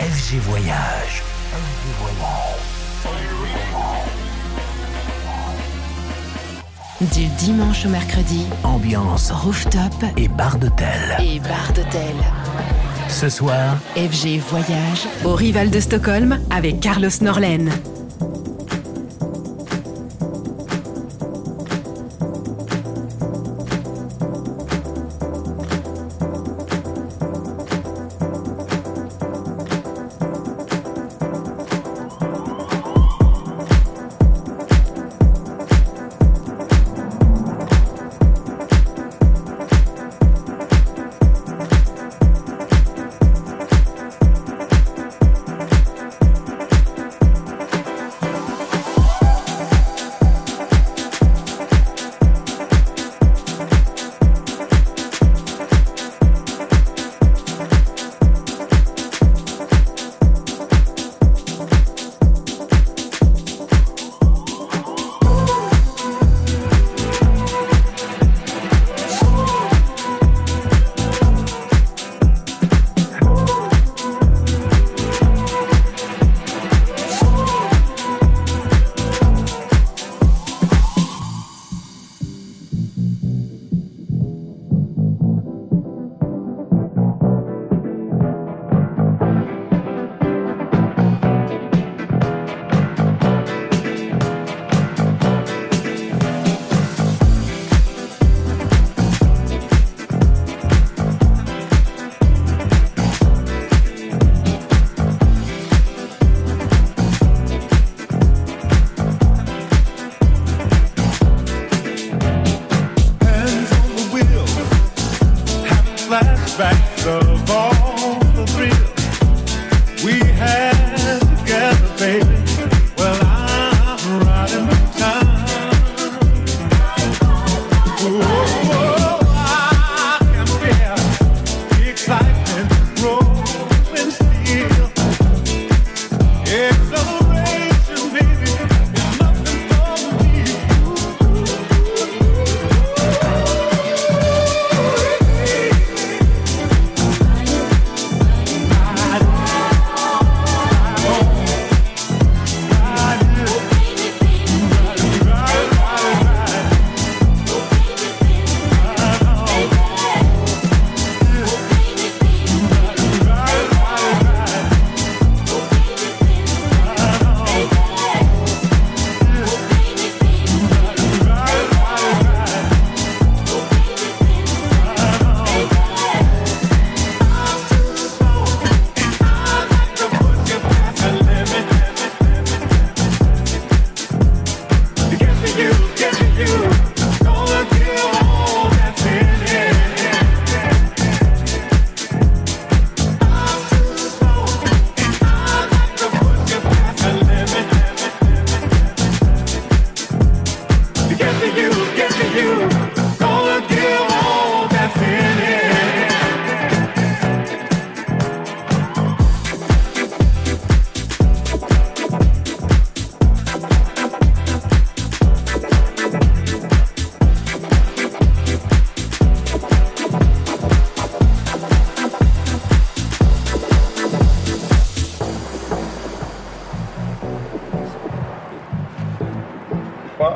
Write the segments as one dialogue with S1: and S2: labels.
S1: FG Voyage. FG Voyage.
S2: Du dimanche au mercredi,
S1: Ambiance
S2: rooftop
S1: et bar d'hôtel.
S2: et bar d'hôtel.
S1: Ce soir,
S2: FG Voyage au Rival de Stockholm avec Carlos Norlen.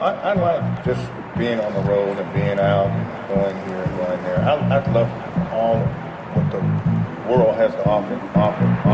S3: I,
S4: I like just being on the road and being out, going here and going there. I, I love all what the world has to offer, offer, offer,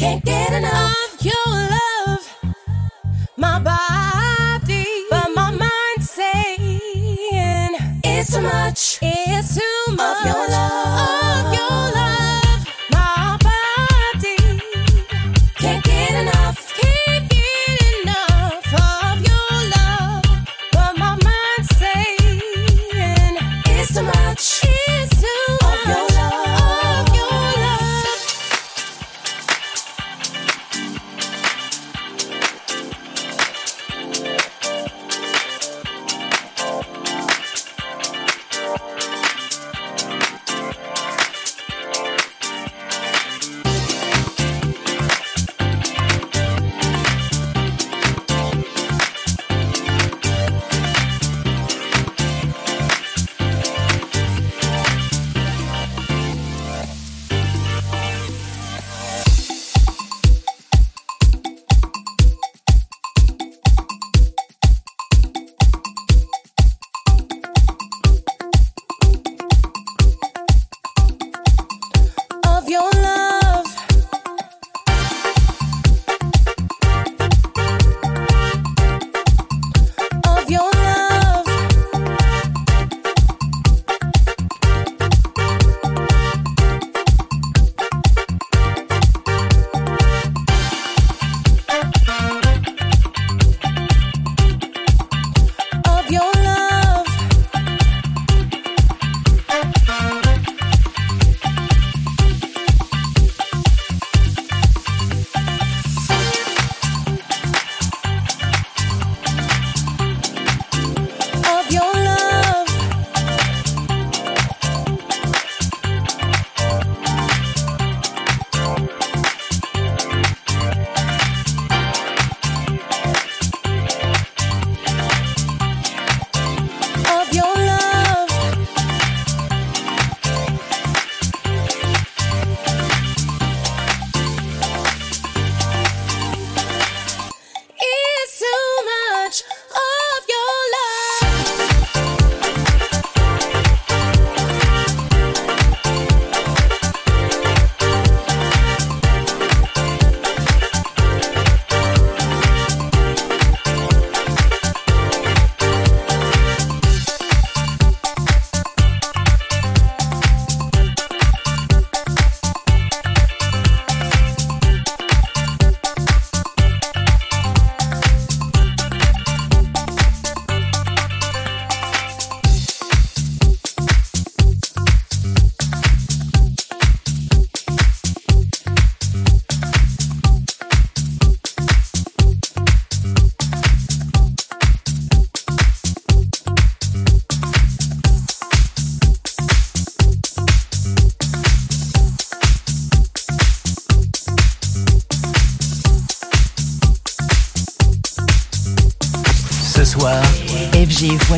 S1: Can't get enough of your
S2: love.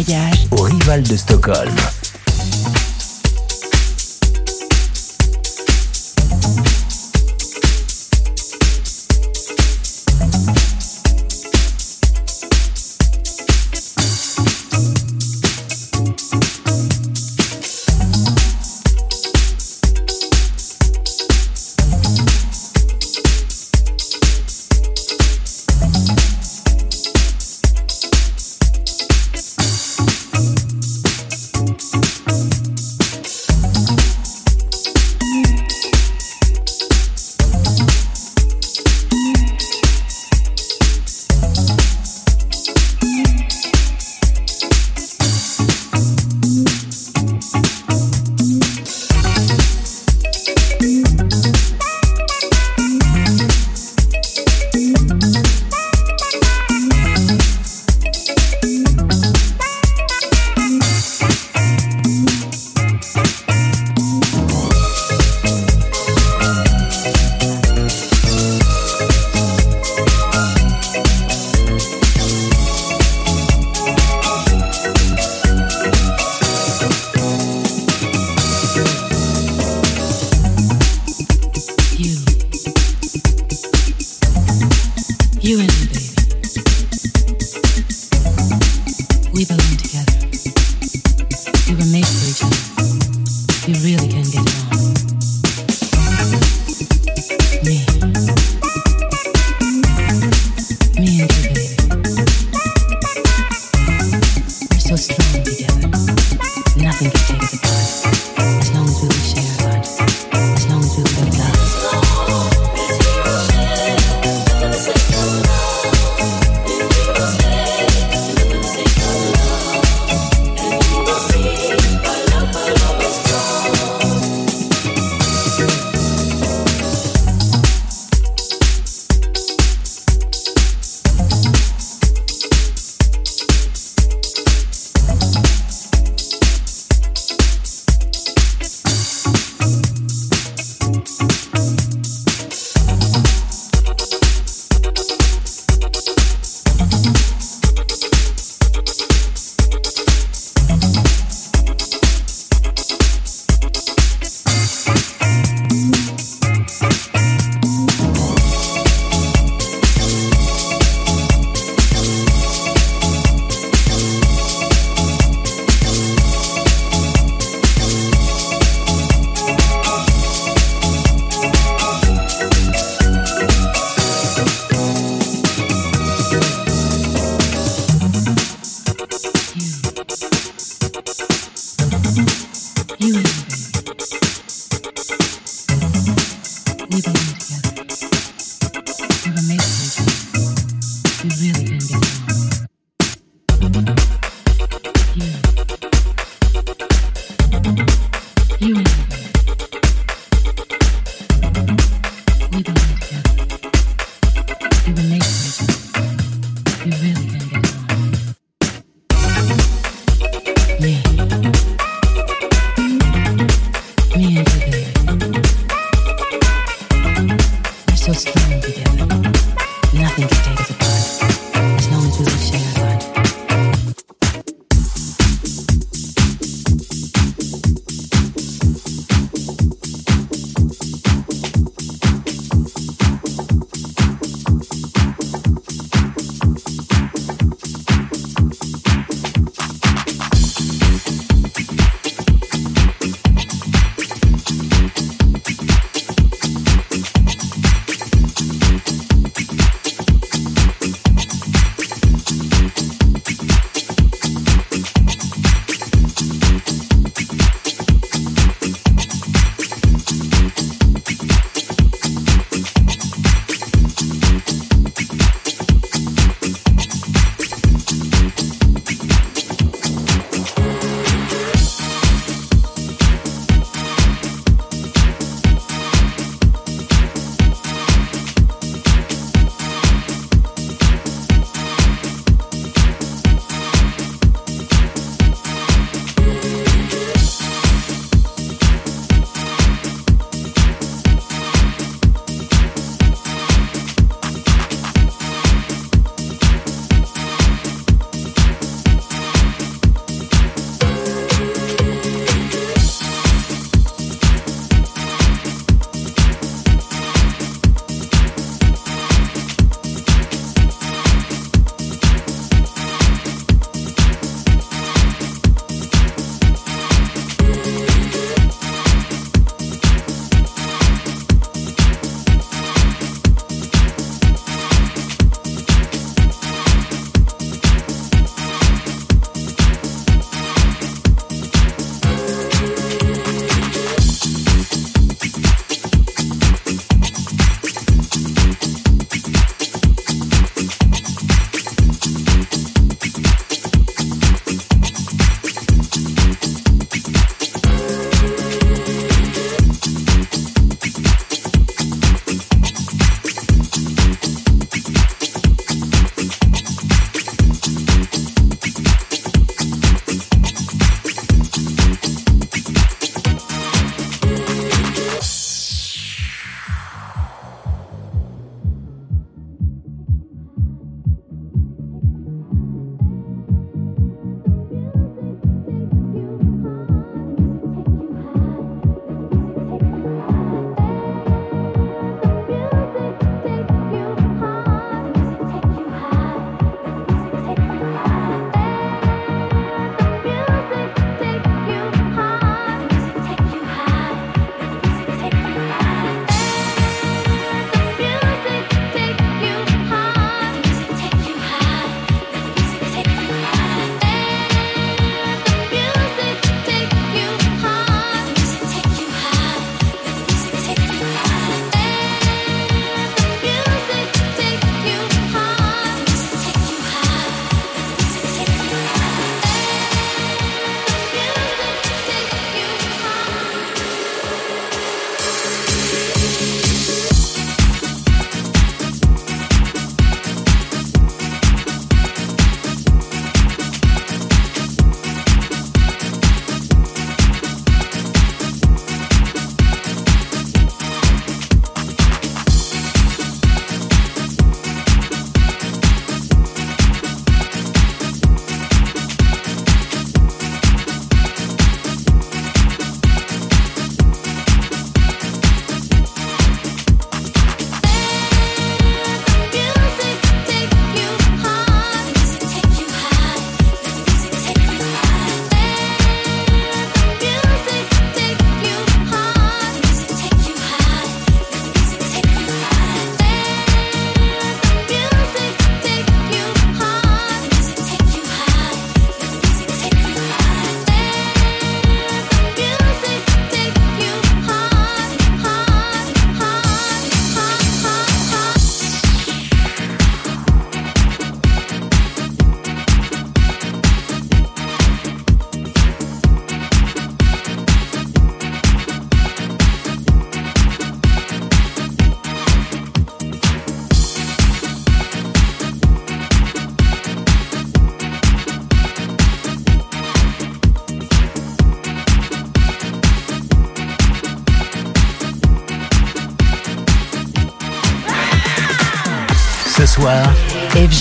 S2: Voyage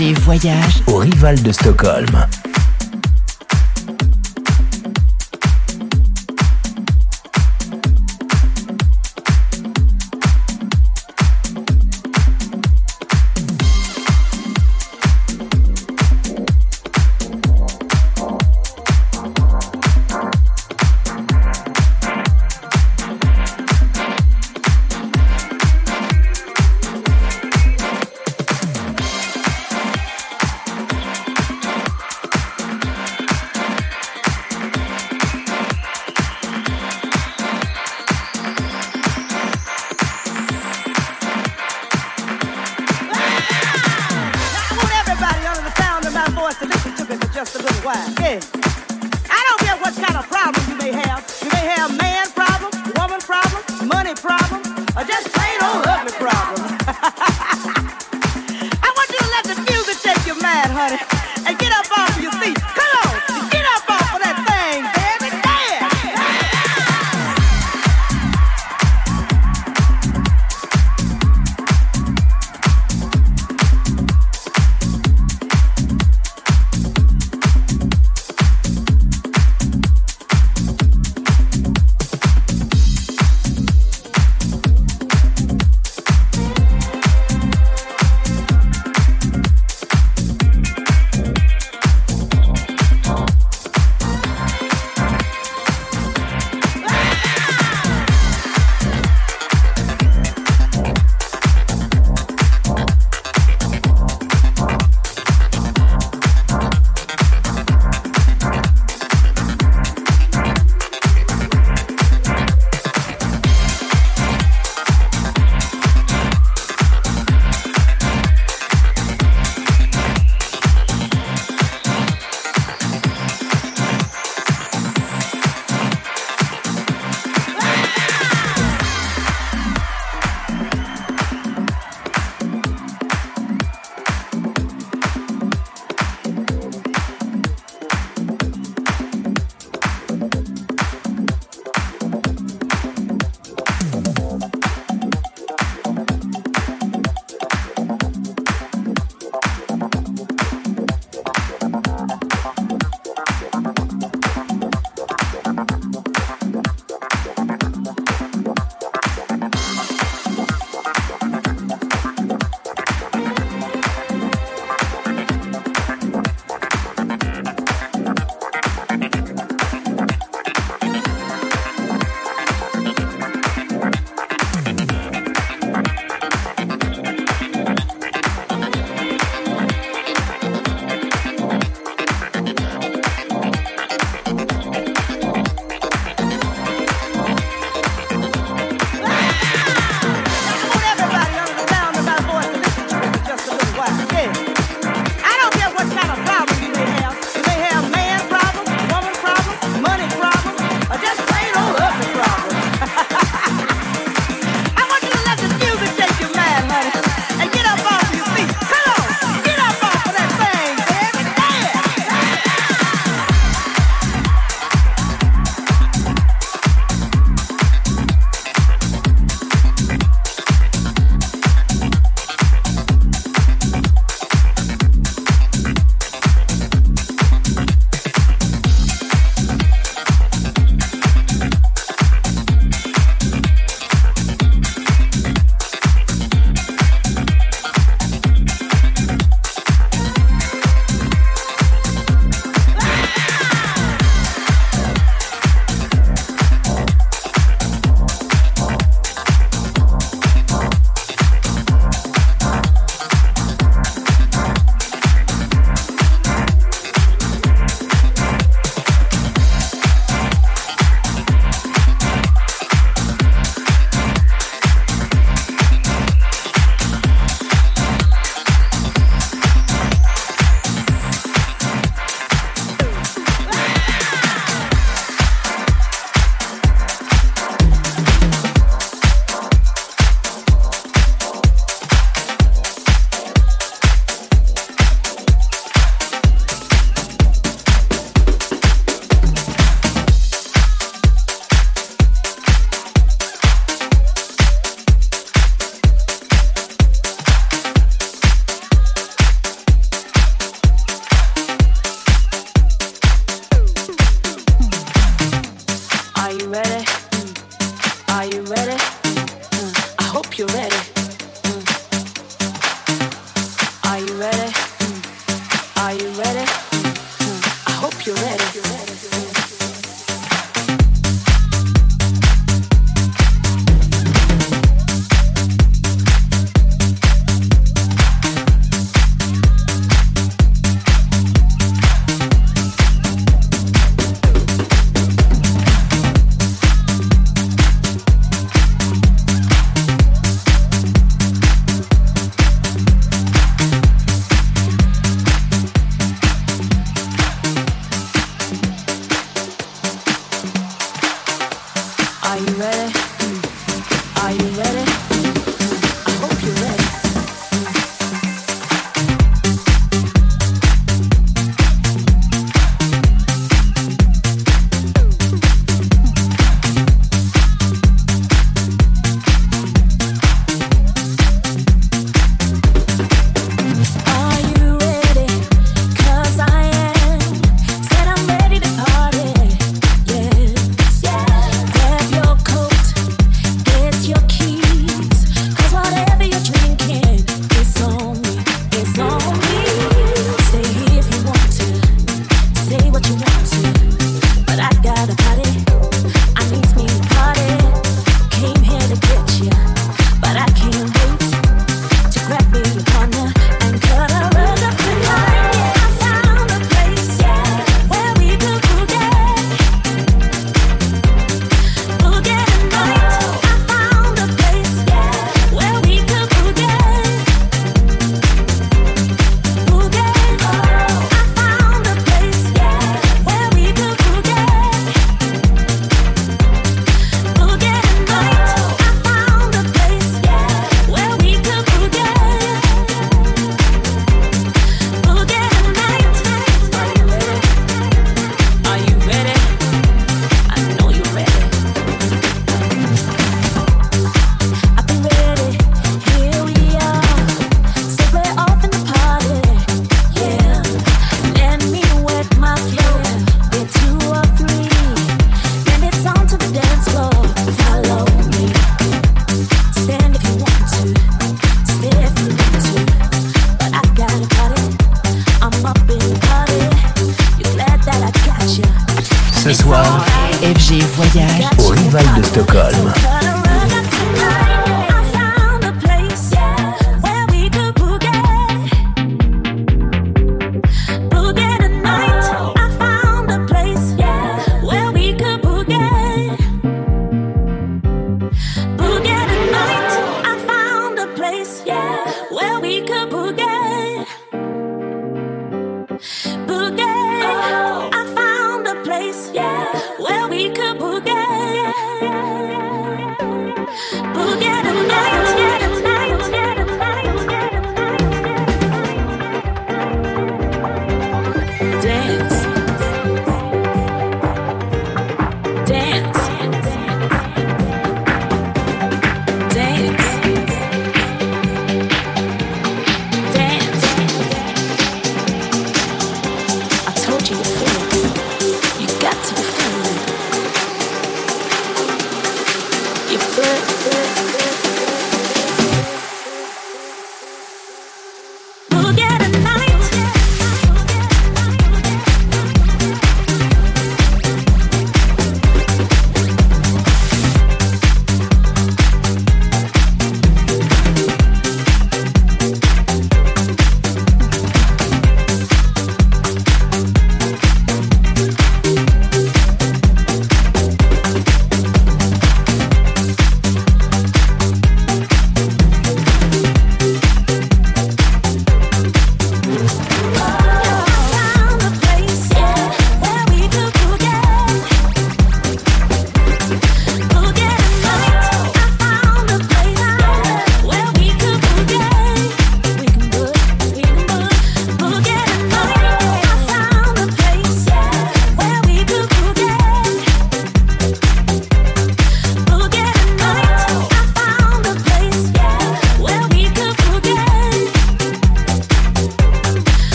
S2: Voyage
S1: au Rival de Stockholm.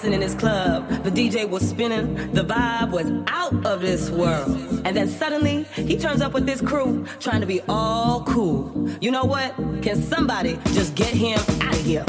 S5: Dancing in this club. The DJ was spinning, the vibe was out of this world. And then suddenly, he turns up with this crew, trying to be all cool. You know what? Can somebody just get him out of here?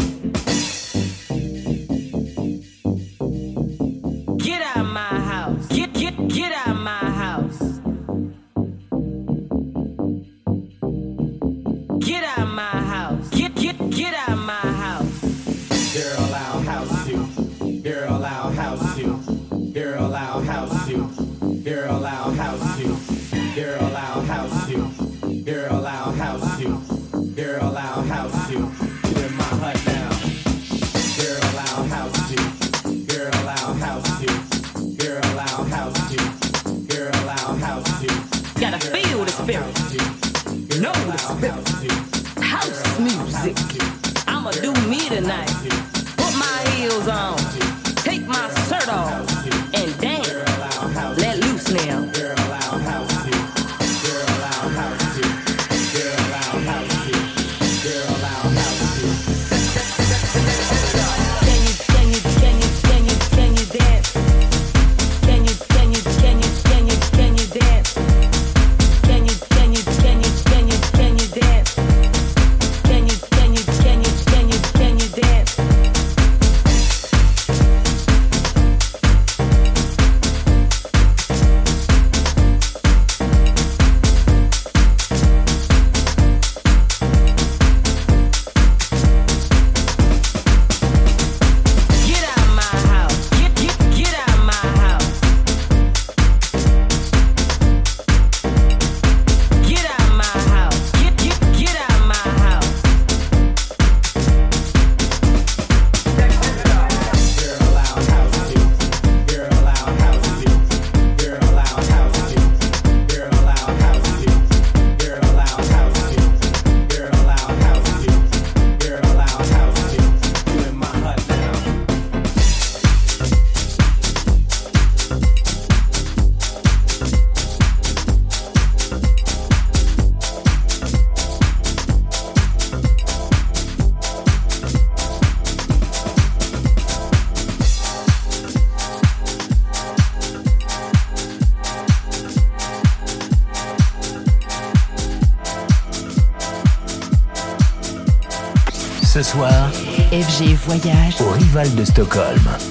S1: Au Rival de Stockholm.